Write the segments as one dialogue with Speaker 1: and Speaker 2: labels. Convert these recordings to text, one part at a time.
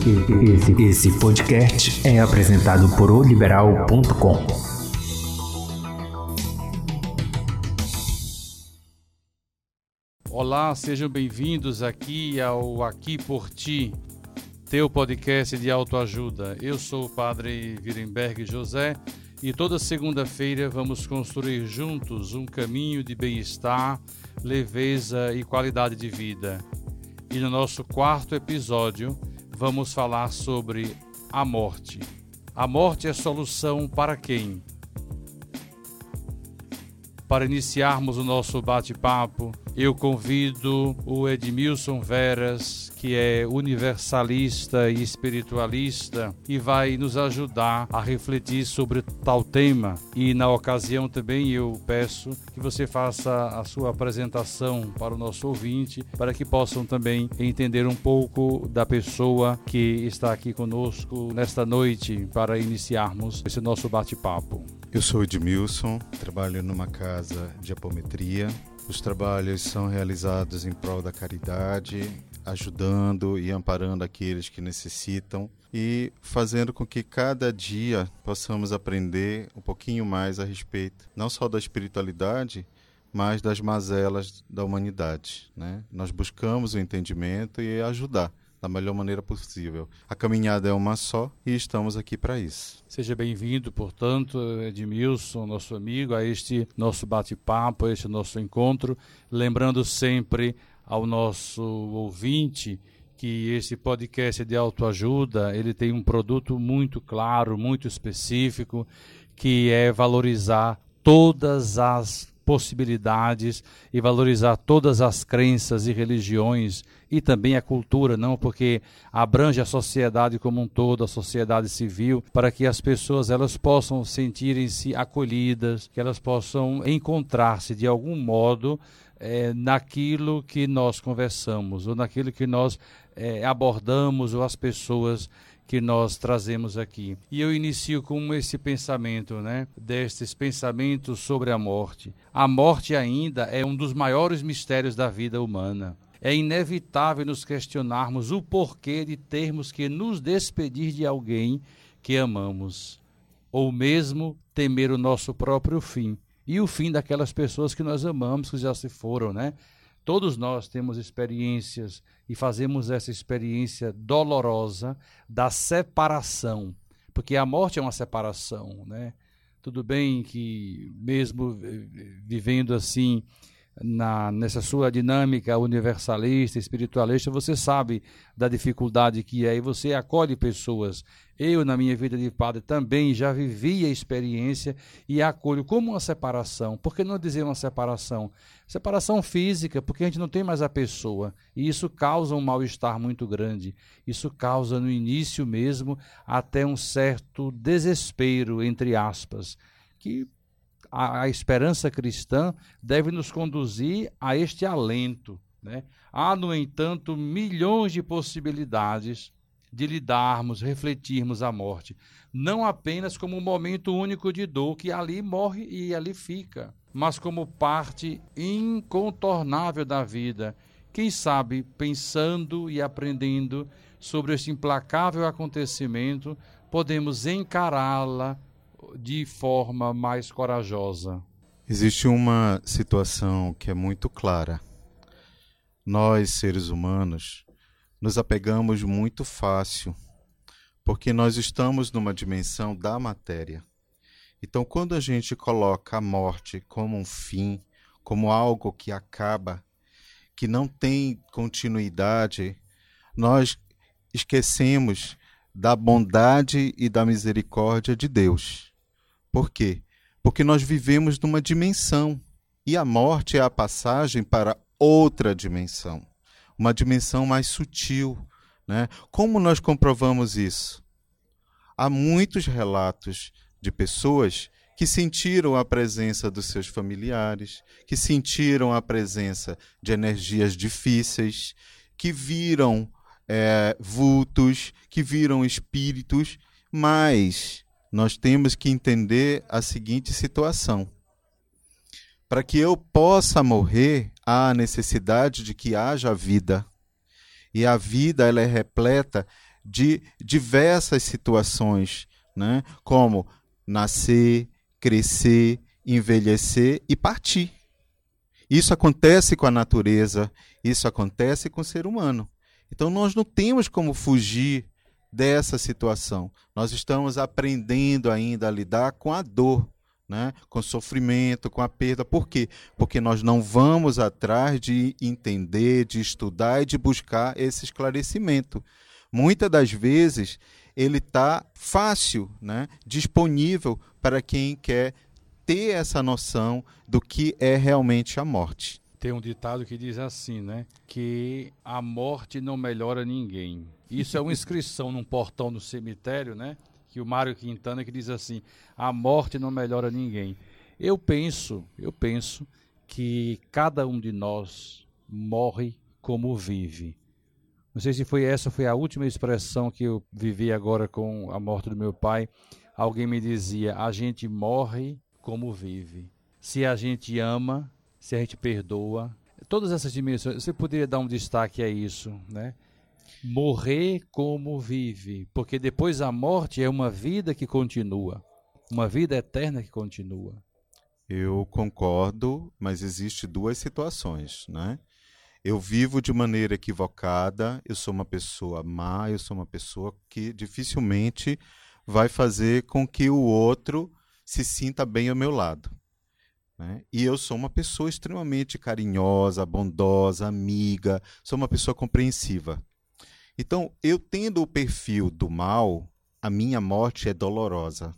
Speaker 1: Esse, esse podcast é apresentado por oliberal.com.
Speaker 2: Olá, sejam bem-vindos aqui ao Aqui por Ti, teu podcast de autoajuda. Eu sou o Padre Virenberg José e toda segunda-feira vamos construir juntos um caminho de bem-estar, leveza e qualidade de vida. E no nosso quarto episódio, vamos falar sobre a morte. A morte é solução para quem? Para iniciarmos o nosso bate-papo, eu convido o Edmilson Veras, que é universalista e espiritualista, e vai nos ajudar a refletir sobre tal tema. E na ocasião também eu peço que você faça a sua apresentação para o nosso ouvinte, para que possam também entender um pouco da pessoa que está aqui conosco nesta noite para iniciarmos esse nosso bate-papo.
Speaker 3: Eu sou Edmilson, trabalho numa casa de apometria. Os trabalhos são realizados em prol da caridade, ajudando e amparando aqueles que necessitam e fazendo com que cada dia possamos aprender um pouquinho mais a respeito não só da espiritualidade, mas das mazelas da humanidade. Né? Nós buscamos o entendimento e ajudar da melhor maneira possível. A caminhada é uma só e estamos aqui para isso.
Speaker 2: Seja bem-vindo, portanto, Edmilson, nosso amigo, a este nosso bate-papo, a este nosso encontro. Lembrando sempre ao nosso ouvinte que esse podcast de autoajuda, ele tem um produto muito claro, muito específico, que é valorizar todas as possibilidades e valorizar todas as crenças e religiões e também a cultura, não porque abrange a sociedade como um todo, a sociedade civil, para que as pessoas elas possam sentirem-se acolhidas, que elas possam encontrar-se de algum modo é, naquilo que nós conversamos ou naquilo que nós é, abordamos ou as pessoas que nós trazemos aqui. E eu inicio com esse pensamento, né? Destes pensamentos sobre a morte. A morte ainda é um dos maiores mistérios da vida humana. É inevitável nos questionarmos o porquê de termos que nos despedir de alguém que amamos, ou mesmo temer o nosso próprio fim e o fim daquelas pessoas que nós amamos, que já se foram, né? Todos nós temos experiências e fazemos essa experiência dolorosa da separação, porque a morte é uma separação, né? Tudo bem que mesmo vivendo assim na, nessa sua dinâmica universalista, espiritualista, você sabe da dificuldade que é e você acolhe pessoas. Eu, na minha vida de padre, também já vivi a experiência e acolho como uma separação. Por que não dizer uma separação? Separação física, porque a gente não tem mais a pessoa. E isso causa um mal-estar muito grande. Isso causa, no início mesmo, até um certo desespero, entre aspas, que a, a esperança cristã deve nos conduzir a este alento. Né? Há, no entanto, milhões de possibilidades de lidarmos, refletirmos a morte, não apenas como um momento único de dor que ali morre e ali fica, mas como parte incontornável da vida. Quem sabe, pensando e aprendendo sobre este implacável acontecimento, podemos encará-la de forma mais corajosa?
Speaker 3: Existe uma situação que é muito clara. Nós, seres humanos, nos apegamos muito fácil, porque nós estamos numa dimensão da matéria. Então, quando a gente coloca a morte como um fim, como algo que acaba, que não tem continuidade, nós esquecemos da bondade e da misericórdia de Deus. Por quê? Porque nós vivemos numa dimensão e a morte é a passagem para outra dimensão, uma dimensão mais sutil. Né? Como nós comprovamos isso? Há muitos relatos de pessoas que sentiram a presença dos seus familiares, que sentiram a presença de energias difíceis, que viram é, vultos, que viram espíritos, mas nós temos que entender a seguinte situação. Para que eu possa morrer, há a necessidade de que haja vida. E a vida ela é repleta de diversas situações, né? como nascer, crescer, envelhecer e partir. Isso acontece com a natureza, isso acontece com o ser humano. Então nós não temos como fugir dessa situação. Nós estamos aprendendo ainda a lidar com a dor, né? com o sofrimento, com a perda. Por quê? Porque nós não vamos atrás de entender, de estudar e de buscar esse esclarecimento. Muitas das vezes ele está fácil, né? disponível para quem quer ter essa noção do que é realmente a morte.
Speaker 2: Tem um ditado que diz assim, né? Que a morte não melhora ninguém. Isso é uma inscrição num portão do cemitério, né? que o Mário Quintana que diz assim: a morte não melhora ninguém. Eu penso, eu penso que cada um de nós morre como vive. Não sei se foi essa foi a última expressão que eu vivi agora com a morte do meu pai. Alguém me dizia: a gente morre como vive. Se a gente ama, se a gente perdoa, todas essas dimensões, você poderia dar um destaque a isso, né? morrer como vive, porque depois a morte é uma vida que continua, uma vida eterna que continua.
Speaker 3: Eu concordo, mas existe duas situações, né? Eu vivo de maneira equivocada, eu sou uma pessoa má, eu sou uma pessoa que dificilmente vai fazer com que o outro se sinta bem ao meu lado. Né? E eu sou uma pessoa extremamente carinhosa, bondosa, amiga, sou uma pessoa compreensiva. Então, eu tendo o perfil do mal, a minha morte é dolorosa.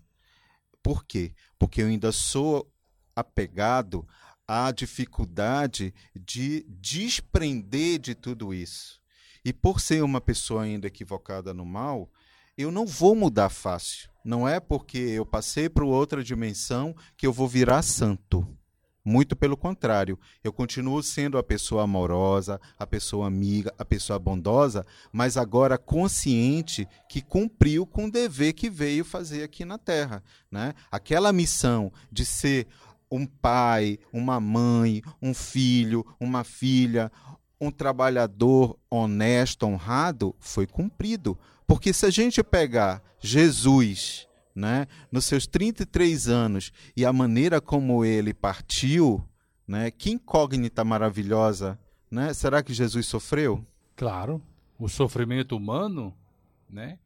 Speaker 3: Por quê? Porque eu ainda sou apegado à dificuldade de desprender de tudo isso. E por ser uma pessoa ainda equivocada no mal, eu não vou mudar fácil. Não é porque eu passei para outra dimensão que eu vou virar santo. Muito pelo contrário, eu continuo sendo a pessoa amorosa, a pessoa amiga, a pessoa bondosa, mas agora consciente que cumpriu com o dever que veio fazer aqui na Terra. Né? Aquela missão de ser um pai, uma mãe, um filho, uma filha, um trabalhador honesto, honrado, foi cumprido. Porque se a gente pegar Jesus né, nos seus 33 anos e a maneira como ele partiu, né, que incógnita maravilhosa, né? Será que Jesus sofreu?
Speaker 2: Claro, o sofrimento humano, né?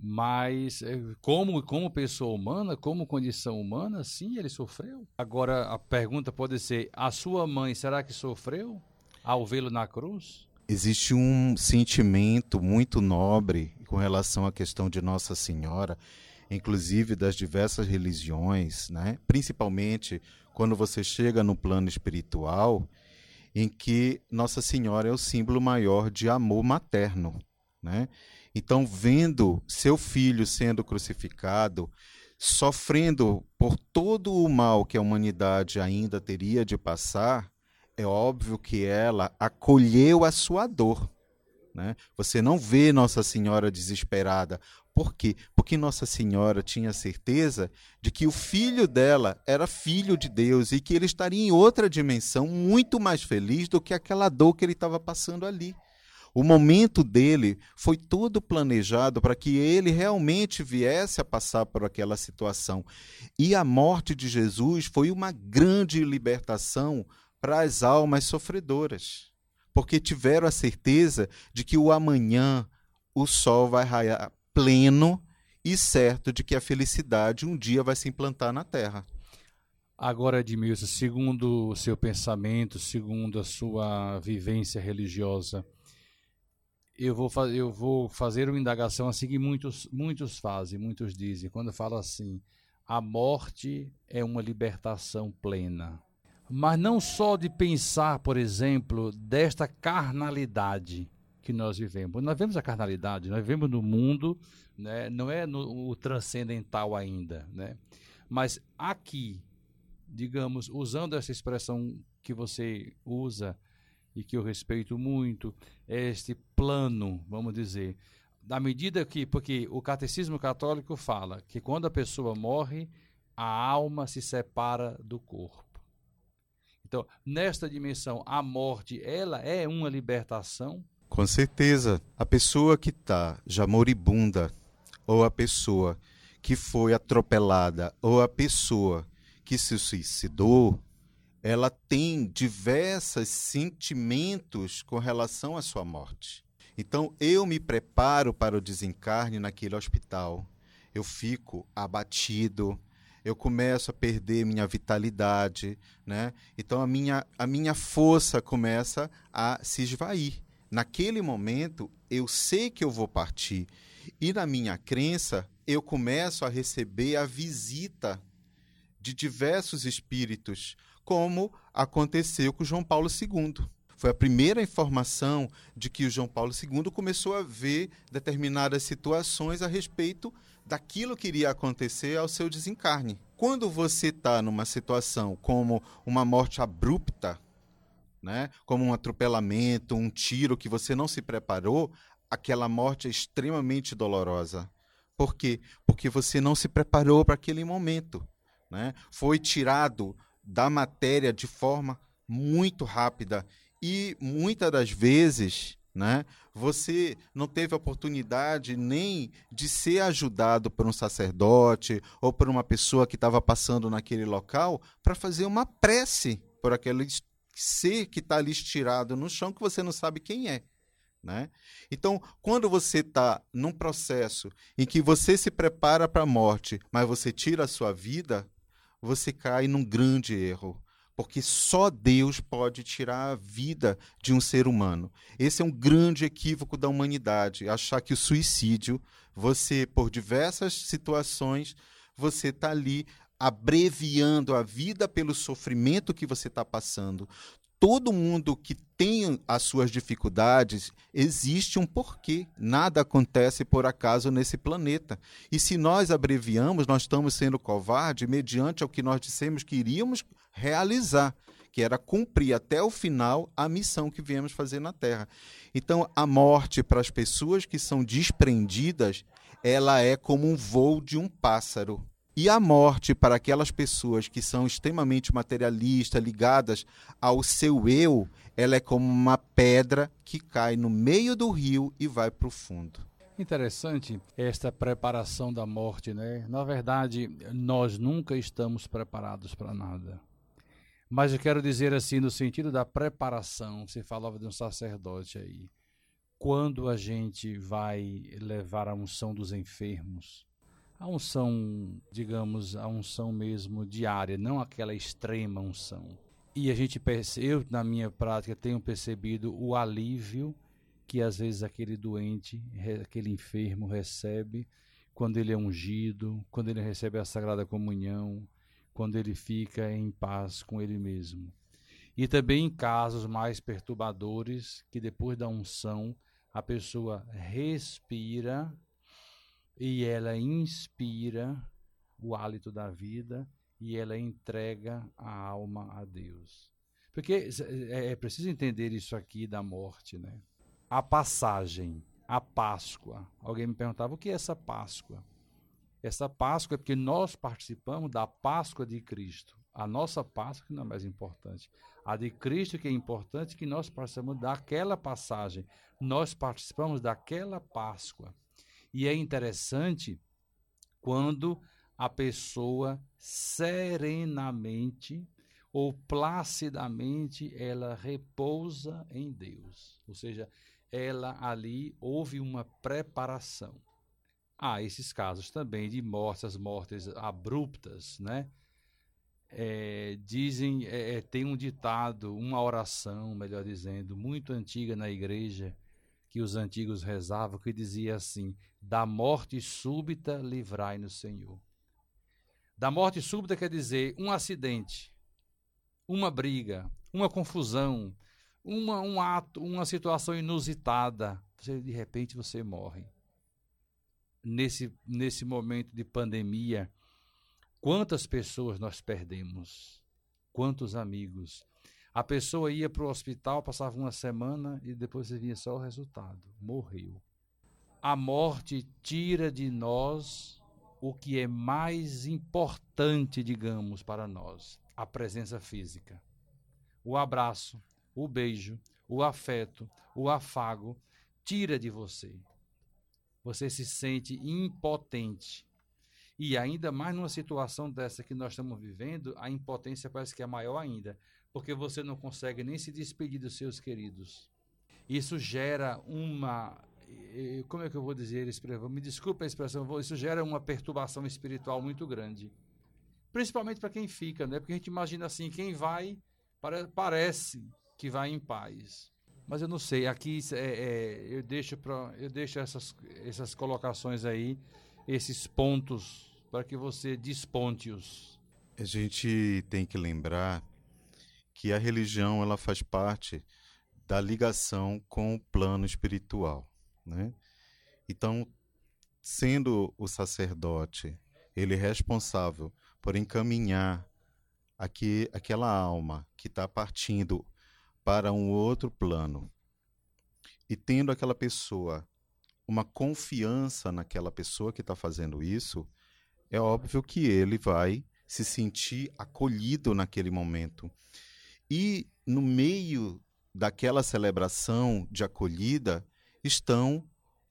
Speaker 2: Mas eh, como como pessoa humana, como condição humana, sim, ele sofreu. Agora a pergunta pode ser: a sua mãe será que sofreu ao vê-lo na cruz?
Speaker 3: Existe um sentimento muito nobre com relação à questão de Nossa Senhora inclusive das diversas religiões, né? principalmente quando você chega no plano espiritual, em que Nossa Senhora é o símbolo maior de amor materno. Né? Então, vendo seu filho sendo crucificado, sofrendo por todo o mal que a humanidade ainda teria de passar, é óbvio que ela acolheu a sua dor. Né? Você não vê Nossa Senhora desesperada. Por quê? Porque Nossa Senhora tinha certeza de que o filho dela era filho de Deus e que ele estaria em outra dimensão muito mais feliz do que aquela dor que ele estava passando ali. O momento dele foi todo planejado para que ele realmente viesse a passar por aquela situação. E a morte de Jesus foi uma grande libertação para as almas sofredoras porque tiveram a certeza de que o amanhã o sol vai raiar pleno e certo de que a felicidade um dia vai se implantar na terra.
Speaker 2: Agora, Edmilson, segundo o seu pensamento, segundo a sua vivência religiosa, eu vou, eu vou fazer uma indagação assim que muitos, muitos fazem, muitos dizem, quando fala assim, a morte é uma libertação plena mas não só de pensar, por exemplo, desta carnalidade que nós vivemos. Nós vemos a carnalidade, nós vivemos no mundo, né? não é no o transcendental ainda, né? mas aqui, digamos, usando essa expressão que você usa e que eu respeito muito, este plano, vamos dizer, da medida que, porque o catecismo católico fala que quando a pessoa morre, a alma se separa do corpo. Então, nesta dimensão, a morte, ela é uma libertação.
Speaker 3: Com certeza, a pessoa que está já moribunda, ou a pessoa que foi atropelada, ou a pessoa que se suicidou, ela tem diversos sentimentos com relação à sua morte. Então, eu me preparo para o desencarne naquele hospital. Eu fico abatido, eu começo a perder minha vitalidade, né? Então a minha, a minha força começa a se esvair. Naquele momento, eu sei que eu vou partir. E na minha crença, eu começo a receber a visita de diversos espíritos, como aconteceu com João Paulo II. Foi a primeira informação de que o João Paulo II começou a ver determinadas situações a respeito daquilo que iria acontecer ao seu desencarne. Quando você está numa situação como uma morte abrupta, né, como um atropelamento, um tiro que você não se preparou, aquela morte é extremamente dolorosa. Por quê? Porque você não se preparou para aquele momento. Né? Foi tirado da matéria de forma muito rápida e muitas das vezes, né, você não teve oportunidade nem de ser ajudado por um sacerdote ou por uma pessoa que estava passando naquele local para fazer uma prece por aquele ser que está ali estirado no chão que você não sabe quem é. Né? Então, quando você está num processo em que você se prepara para a morte, mas você tira a sua vida, você cai num grande erro, porque só Deus pode tirar a vida de um ser humano. Esse é um grande equívoco da humanidade, achar que o suicídio, você por diversas situações, você está ali abreviando a vida pelo sofrimento que você está passando todo mundo que tem as suas dificuldades, existe um porquê. Nada acontece por acaso nesse planeta. E se nós abreviamos, nós estamos sendo covardes mediante ao que nós dissemos que iríamos realizar, que era cumprir até o final a missão que viemos fazer na Terra. Então, a morte para as pessoas que são desprendidas, ela é como um voo de um pássaro e a morte para aquelas pessoas que são extremamente materialistas, ligadas ao seu eu, ela é como uma pedra que cai no meio do rio e vai para o fundo.
Speaker 2: Interessante esta preparação da morte, né? Na verdade, nós nunca estamos preparados para nada. Mas eu quero dizer assim, no sentido da preparação, você falava de um sacerdote aí. Quando a gente vai levar a unção dos enfermos, a unção, digamos, a unção mesmo diária, não aquela extrema unção. E a gente eu na minha prática tenho percebido o alívio que às vezes aquele doente, aquele enfermo recebe quando ele é ungido, quando ele recebe a sagrada comunhão, quando ele fica em paz com ele mesmo. E também em casos mais perturbadores, que depois da unção a pessoa respira e ela inspira o hálito da vida e ela entrega a alma a Deus. Porque é, é preciso entender isso aqui da morte, né? A passagem, a Páscoa. Alguém me perguntava o que é essa Páscoa? Essa Páscoa é porque nós participamos da Páscoa de Cristo. A nossa Páscoa não é mais importante. A de Cristo que é importante que nós participamos daquela passagem. Nós participamos daquela Páscoa. E é interessante quando a pessoa serenamente ou placidamente ela repousa em Deus. Ou seja, ela ali houve uma preparação. Há esses casos também de mortes, mortes abruptas, né? É, dizem, é, é, tem um ditado, uma oração, melhor dizendo, muito antiga na igreja, que os antigos rezavam, que dizia assim: Da morte súbita livrai-nos, Senhor. Da morte súbita quer dizer um acidente, uma briga, uma confusão, uma, um ato, uma situação inusitada. Você, de repente você morre. Nesse, nesse momento de pandemia, quantas pessoas nós perdemos? Quantos amigos? A pessoa ia para o hospital, passava uma semana e depois vinha só o resultado: morreu. A morte tira de nós o que é mais importante, digamos, para nós: a presença física. O abraço, o beijo, o afeto, o afago, tira de você. Você se sente impotente. E ainda mais numa situação dessa que nós estamos vivendo, a impotência parece que é maior ainda, porque você não consegue nem se despedir dos seus queridos. Isso gera uma. Como é que eu vou dizer? Me desculpe a expressão, isso gera uma perturbação espiritual muito grande. Principalmente para quem fica, né? Porque a gente imagina assim: quem vai, parece que vai em paz. Mas eu não sei, aqui é, é, eu deixo, pra, eu deixo essas, essas colocações aí, esses pontos, para que você desponte-os.
Speaker 3: A gente tem que lembrar que a religião ela faz parte da ligação com o plano espiritual, né? Então, sendo o sacerdote ele é responsável por encaminhar aqui, aquela alma que está partindo para um outro plano e tendo aquela pessoa uma confiança naquela pessoa que está fazendo isso, é óbvio que ele vai se sentir acolhido naquele momento. E no meio daquela celebração de acolhida estão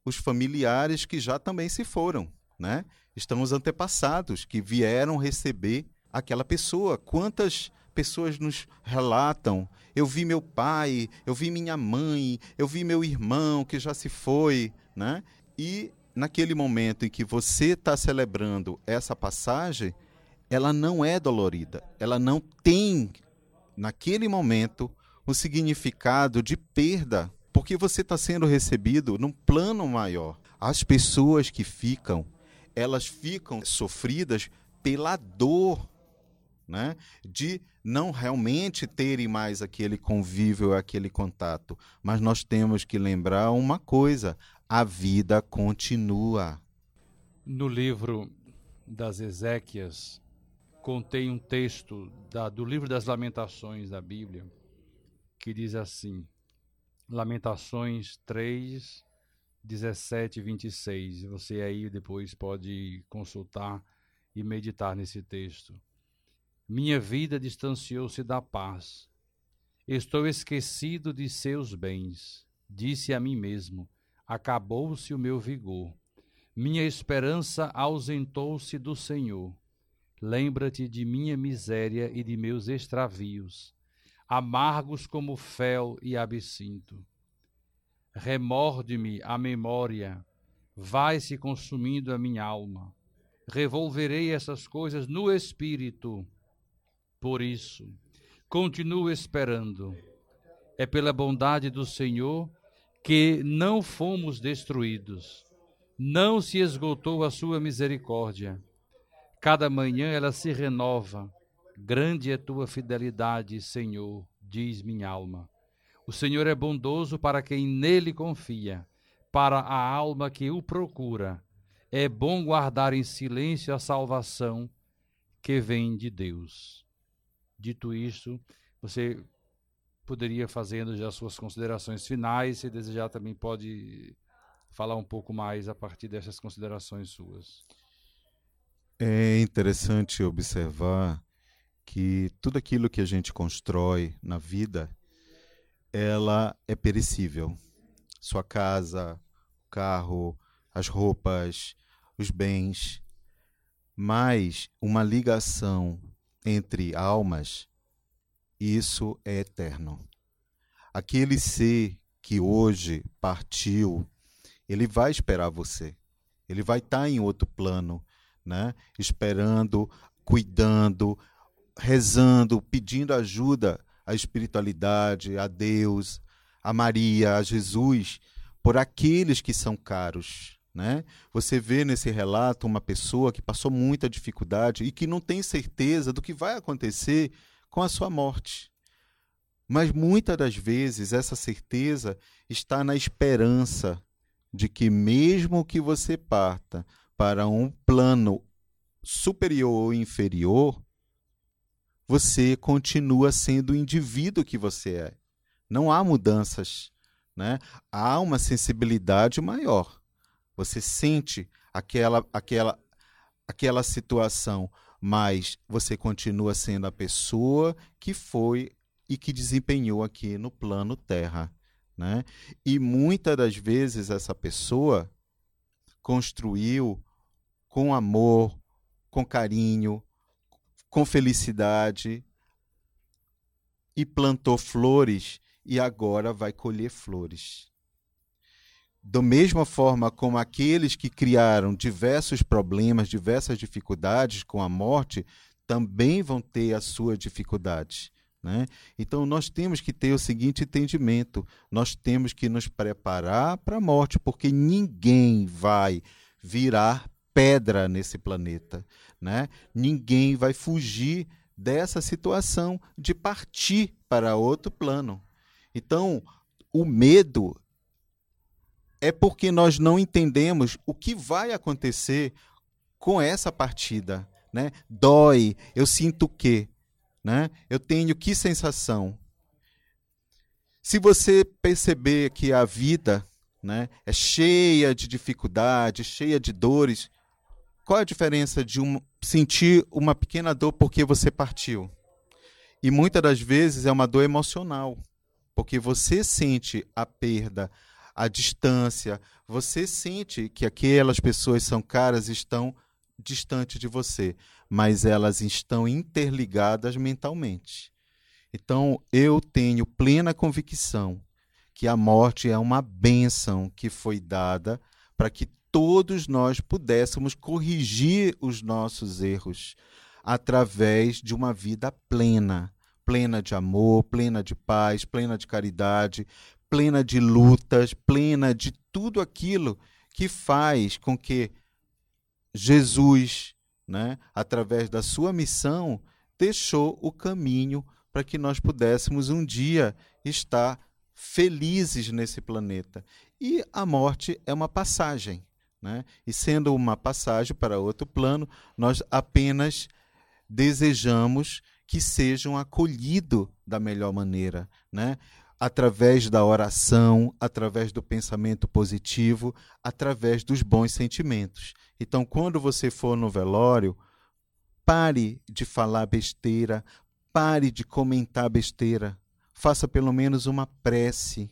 Speaker 3: os familiares que já também se foram, né? Estão os antepassados que vieram receber aquela pessoa. Quantas pessoas nos relatam: eu vi meu pai, eu vi minha mãe, eu vi meu irmão que já se foi, né? E naquele momento em que você está celebrando essa passagem, ela não é dolorida, ela não tem naquele momento o significado de perda, porque você está sendo recebido num plano maior. As pessoas que ficam, elas ficam sofridas pela dor, né? De não realmente terem mais aquele convívio, aquele contato. Mas nós temos que lembrar uma coisa: a vida continua.
Speaker 2: No livro das Ezequias, contei um texto da, do livro das Lamentações da Bíblia, que diz assim: Lamentações 3, 17 e 26. Você aí depois pode consultar e meditar nesse texto. Minha vida distanciou-se da paz. Estou esquecido de seus bens. Disse a mim mesmo: acabou-se o meu vigor. Minha esperança ausentou-se do Senhor. Lembra-te de minha miséria e de meus extravios, amargos como fel e absinto. Remorde-me a memória, vai-se consumindo a minha alma. Revolverei essas coisas no espírito. Por isso, continuo esperando. É pela bondade do Senhor que não fomos destruídos. Não se esgotou a sua misericórdia Cada manhã ela se renova. Grande é tua fidelidade, Senhor, diz minha alma. O Senhor é bondoso para quem nele confia, para a alma que o procura. É bom guardar em silêncio a salvação que vem de Deus. Dito isto, você poderia fazendo já suas considerações finais, se desejar também pode falar um pouco mais a partir dessas considerações suas.
Speaker 3: É interessante observar que tudo aquilo que a gente constrói na vida, ela é perecível. Sua casa, o carro, as roupas, os bens, mas uma ligação entre almas, isso é eterno. Aquele ser que hoje partiu, ele vai esperar você. Ele vai estar tá em outro plano né? esperando, cuidando, rezando, pedindo ajuda à espiritualidade, a Deus, a Maria, a Jesus, por aqueles que são caros. Né? Você vê nesse relato uma pessoa que passou muita dificuldade e que não tem certeza do que vai acontecer com a sua morte. Mas muitas das vezes essa certeza está na esperança de que, mesmo que você parta para um plano superior ou inferior, você continua sendo o indivíduo que você é. Não há mudanças, né? Há uma sensibilidade maior. Você sente aquela aquela aquela situação, mas você continua sendo a pessoa que foi e que desempenhou aqui no plano Terra. Né? E muitas das vezes essa pessoa construiu com amor, com carinho, com felicidade e plantou flores e agora vai colher flores. Da mesma forma como aqueles que criaram diversos problemas, diversas dificuldades com a morte, também vão ter a sua dificuldade. Né? Então, nós temos que ter o seguinte entendimento: nós temos que nos preparar para a morte, porque ninguém vai virar pedra nesse planeta. Né? Ninguém vai fugir dessa situação de partir para outro plano. Então, o medo é porque nós não entendemos o que vai acontecer com essa partida. Né? Dói, eu sinto o quê? Né? Eu tenho que sensação? Se você perceber que a vida né, é cheia de dificuldades, cheia de dores, qual a diferença de um, sentir uma pequena dor porque você partiu? E muitas das vezes é uma dor emocional, porque você sente a perda, a distância, você sente que aquelas pessoas são caras estão distante de você, mas elas estão interligadas mentalmente. Então, eu tenho plena convicção que a morte é uma bênção que foi dada para que todos nós pudéssemos corrigir os nossos erros através de uma vida plena, plena de amor, plena de paz, plena de caridade, plena de lutas, plena de tudo aquilo que faz com que Jesus, né, através da sua missão, deixou o caminho para que nós pudéssemos um dia estar felizes nesse planeta. E a morte é uma passagem. Né? E sendo uma passagem para outro plano, nós apenas desejamos que sejam acolhidos da melhor maneira. Né? através da oração, através do pensamento positivo, através dos bons sentimentos. Então, quando você for no velório, pare de falar besteira, pare de comentar besteira. Faça pelo menos uma prece.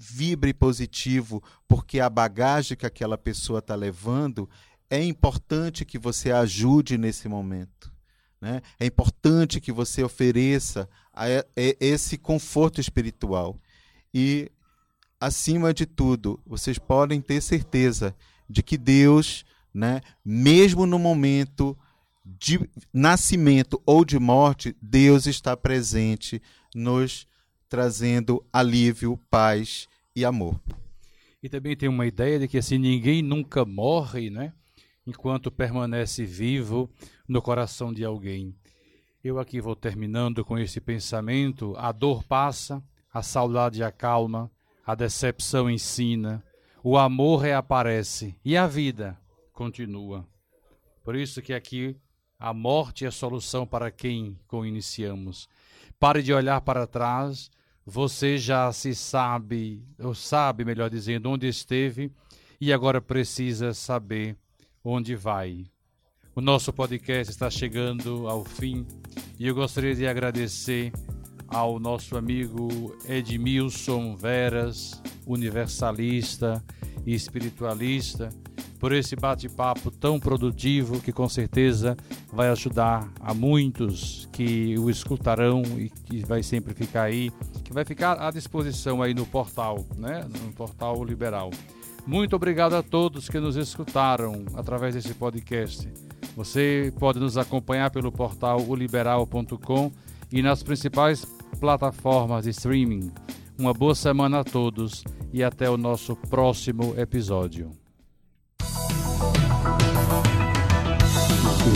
Speaker 3: Vibre positivo, porque a bagagem que aquela pessoa está levando é importante que você ajude nesse momento. Né? É importante que você ofereça a, a, esse conforto espiritual. E, acima de tudo, vocês podem ter certeza de que Deus, né, mesmo no momento de nascimento ou de morte, Deus está presente, nos trazendo alívio, paz e amor.
Speaker 2: E também tem uma ideia de que assim ninguém nunca morre, né? Enquanto permanece vivo no coração de alguém. Eu aqui vou terminando com esse pensamento: a dor passa, a saudade acalma, a decepção ensina, o amor reaparece e a vida continua. Por isso que aqui a morte é a solução para quem com iniciamos. Pare de olhar para trás, você já se sabe, ou sabe, melhor dizendo, onde esteve e agora precisa saber onde vai. O nosso podcast está chegando ao fim e eu gostaria de agradecer ao nosso amigo Edmilson Veras, universalista e espiritualista, por esse bate-papo tão produtivo que com certeza vai ajudar a muitos que o escutarão e que vai sempre ficar aí, que vai ficar à disposição aí no portal, né, no portal liberal. Muito obrigado a todos que nos escutaram através desse podcast. Você pode nos acompanhar pelo portal oliberal.com e nas principais plataformas de streaming. Uma boa semana a todos e até o nosso próximo episódio.